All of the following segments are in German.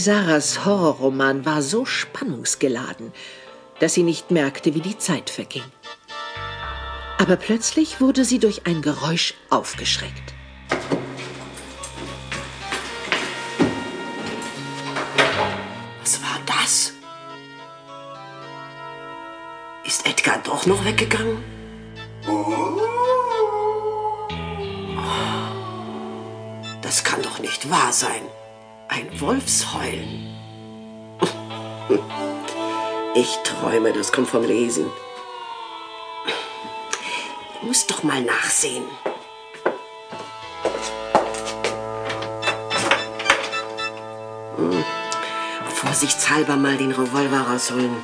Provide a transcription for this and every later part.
Sarahs Horrorroman war so spannungsgeladen, dass sie nicht merkte, wie die Zeit verging. Aber plötzlich wurde sie durch ein Geräusch aufgeschreckt. Was war das? Ist Edgar doch noch weggegangen? Das kann doch nicht wahr sein. Ein Wolfsheulen. Ich träume, das kommt vom Lesen. Ich muss doch mal nachsehen. Hm. Vorsichtshalber mal den Revolver rausholen.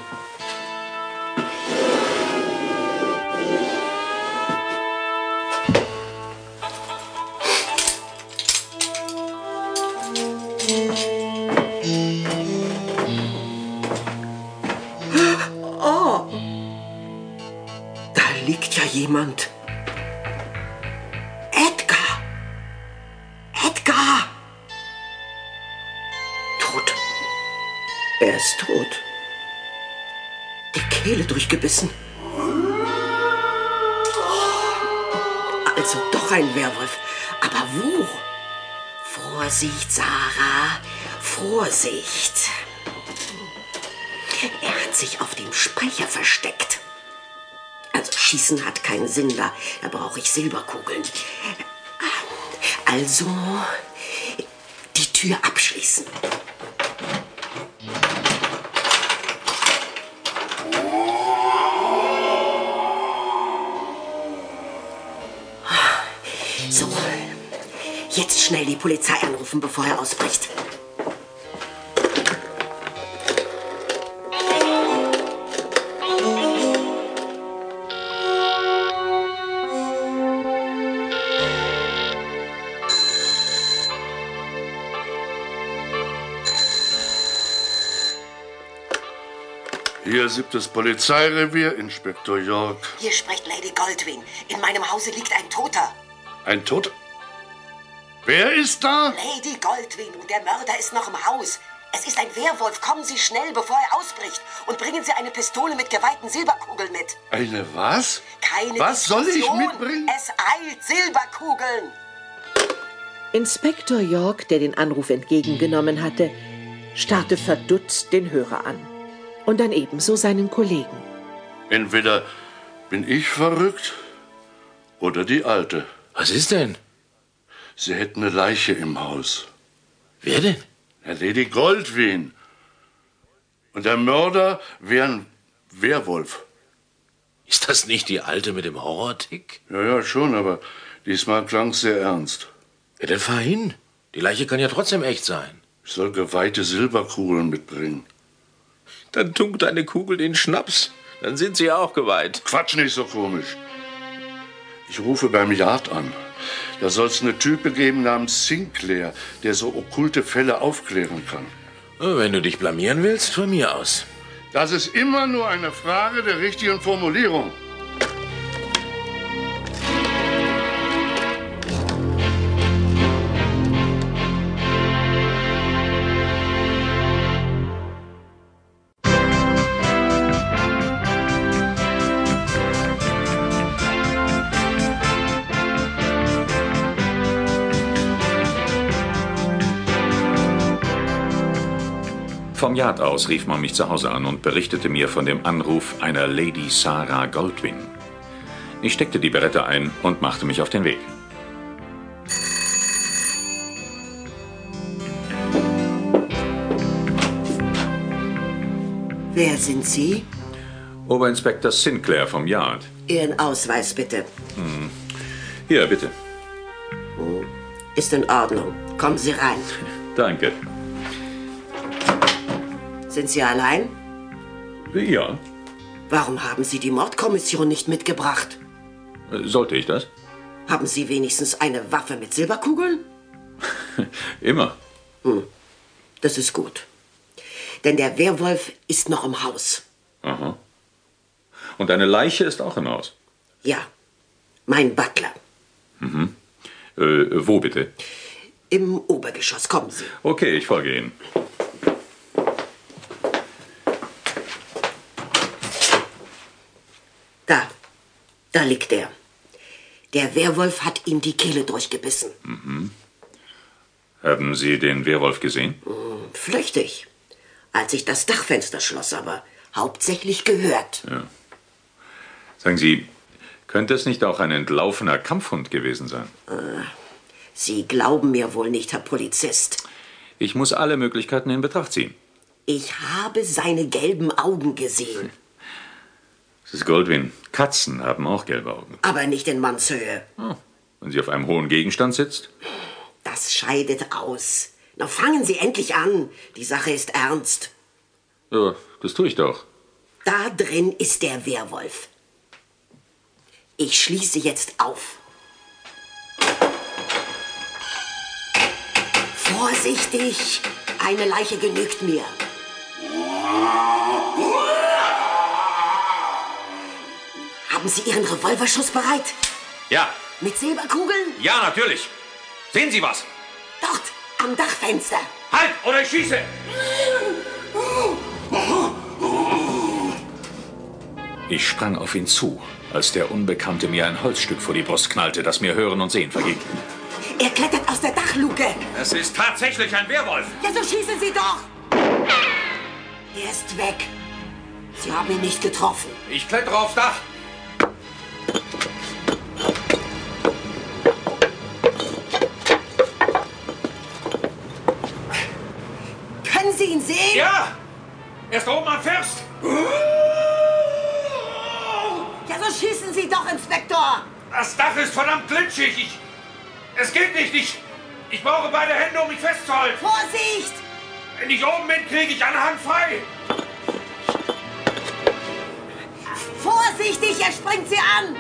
Jemand. Edgar! Edgar! Tot. Er ist tot. Die Kehle durchgebissen. Also doch ein Werwolf. Aber wo? Vorsicht, Sarah. Vorsicht. Er hat sich auf dem Speicher versteckt. Schießen hat keinen Sinn, da, da brauche ich Silberkugeln. Also die Tür abschließen. So, jetzt schnell die Polizei anrufen, bevor er ausbricht. Hier siebtes Polizeirevier, Inspektor York. Hier spricht Lady Goldwing. In meinem Hause liegt ein Toter. Ein Tod? Wer ist da? Lady Goldwing, der Mörder ist noch im Haus. Es ist ein Werwolf. Kommen Sie schnell, bevor er ausbricht. Und bringen Sie eine Pistole mit geweihten Silberkugeln mit. Eine was? Keine Was soll ich Diskussion. mitbringen? Es eilt Silberkugeln. Inspektor York, der den Anruf entgegengenommen hatte, starrte verdutzt den Hörer an. Und dann ebenso seinen Kollegen. Entweder bin ich verrückt oder die Alte. Was ist denn? Sie hätten eine Leiche im Haus. Wer denn? Herr Lady Goldwyn. Und der Mörder wäre ein Werwolf. Ist das nicht die Alte mit dem Horrortick? Ja, ja, schon, aber diesmal klang es sehr ernst. Ja, dann fahr hin. Die Leiche kann ja trotzdem echt sein. Ich soll geweihte Silberkugeln mitbringen. Dann tunkt eine Kugel den Schnaps. Dann sind sie auch geweiht. Quatsch nicht so komisch. Ich rufe beim Yard an. Da soll es eine Type geben namens Sinclair, der so okkulte Fälle aufklären kann. Wenn du dich blamieren willst, von mir aus. Das ist immer nur eine Frage der richtigen Formulierung. Yard aus rief man mich zu Hause an und berichtete mir von dem Anruf einer Lady Sarah Goldwyn. Ich steckte die Berette ein und machte mich auf den Weg. Wer sind Sie? Oberinspektor Sinclair vom Yard. Ihren Ausweis bitte. Hier, bitte. Ist in Ordnung. Kommen Sie rein. Danke. Sind Sie allein? Ja. Warum haben Sie die Mordkommission nicht mitgebracht? Sollte ich das? Haben Sie wenigstens eine Waffe mit Silberkugeln? Immer. Das ist gut. Denn der Werwolf ist noch im Haus. Aha. Und eine Leiche ist auch im Haus. Ja, mein Butler. Äh, wo bitte? Im Obergeschoss. Kommen Sie. Okay, ich folge Ihnen. Da liegt er. Der Werwolf hat ihm die Kehle durchgebissen. Haben Sie den Werwolf gesehen? Flüchtig. Als ich das Dachfenster schloss, aber hauptsächlich gehört. Sagen Sie, könnte es nicht auch ein entlaufener Kampfhund gewesen sein? Sie glauben mir wohl nicht, Herr Polizist. Ich muss alle Möglichkeiten in Betracht ziehen. Ich habe seine gelben Augen gesehen, Mrs. Goldwyn, Katzen haben auch gelbe Augen. aber nicht in Mannshöhe. Wenn sie auf einem hohen Gegenstand sitzt? Das scheidet aus. Na, fangen Sie endlich an. Die Sache ist ernst. Ja, das tue ich doch. Da drin ist der Werwolf. Ich schließe jetzt auf. Vorsichtig! Eine Leiche genügt mir. Haben Sie Ihren Revolverschuss bereit? Ja, Mit Silberkugeln? ja, natürlich. Sehen Sie was? Dort, am Dachfenster. Halt, oder ich schieße! Ich sprang auf ihn zu, als der Unbekannte mir ein Holzstück vor die Brust knallte, das mir Hören und Sehen verging. Er klettert aus der Dachluke. Es ist tatsächlich ein Werwolf. Ja, so schießen Sie doch! Er ist weg. Sie haben ihn nicht getroffen. Ich klettere aufs Dach. Das Dach ist verdammt glitschig. Ich, es geht nicht. Ich, ich brauche beide Hände, um mich festzuhalten. Vorsicht! Wenn ich oben bin, kriege ich eine Hand frei. Vorsichtig, er springt Sie an!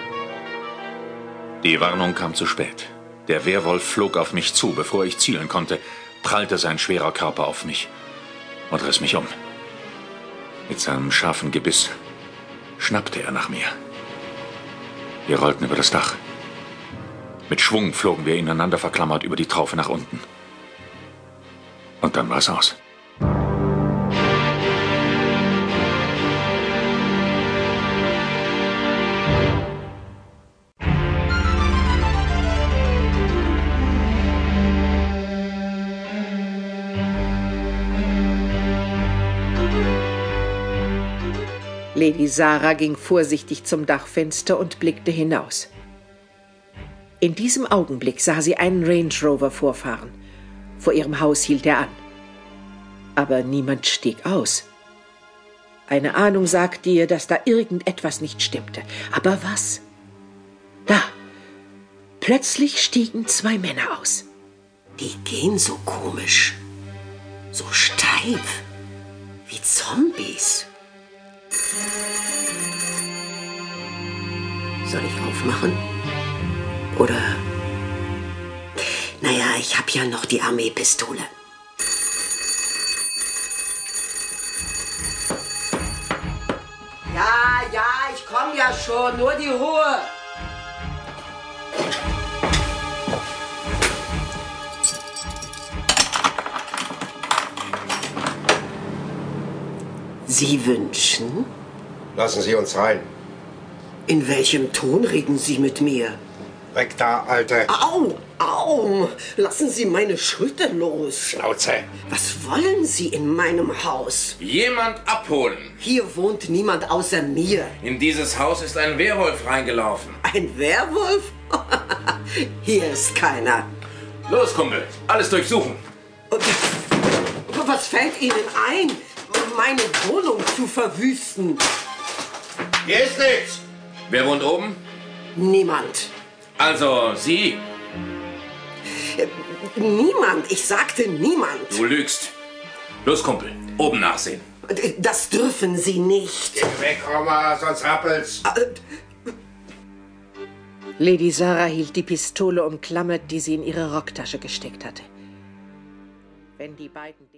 Die Warnung kam zu spät. Der Werwolf flog auf mich zu, bevor ich zielen konnte, prallte sein schwerer Körper auf mich und riss mich um. Mit seinem scharfen Gebiss schnappte er nach mir. Wir rollten über das Dach. Mit Schwung flogen wir ineinander verklammert über die Traufe nach unten. Und dann war es aus. Lady Sarah ging vorsichtig zum Dachfenster und blickte hinaus. In diesem Augenblick sah sie einen Range Rover vorfahren. Vor ihrem Haus hielt er an. Aber niemand stieg aus. Eine Ahnung sagte ihr, dass da irgendetwas nicht stimmte. Aber was? Da. Plötzlich stiegen zwei Männer aus. Die gehen so komisch. So steif. Wie Zombies. Soll ich aufmachen? Oder. Naja, ich hab ja noch die Armeepistole. Ja, ja, ich komm ja schon. Nur die Ruhe. Sie wünschen? Lassen Sie uns rein. In welchem Ton reden Sie mit mir? Weg da, Alte. Au, au! Lassen Sie meine Schulter los. Schnauze. Was wollen Sie in meinem Haus? Jemand abholen. Hier wohnt niemand außer mir. In dieses Haus ist ein Werwolf reingelaufen. Ein Werwolf? Hier ist keiner. Los, Kumpel, alles durchsuchen. Was fällt Ihnen ein, meine Wohnung zu verwüsten? Hier ist nichts. Wer wohnt oben? Niemand. Also, Sie. Niemand. Ich sagte niemand. Du lügst. Los, Kumpel, oben nachsehen. Das dürfen Sie nicht. Geh weg, Oma, sonst rappelt's. Lady Sarah hielt die Pistole umklammert, die sie in ihre Rocktasche gesteckt hatte. Wenn die beiden den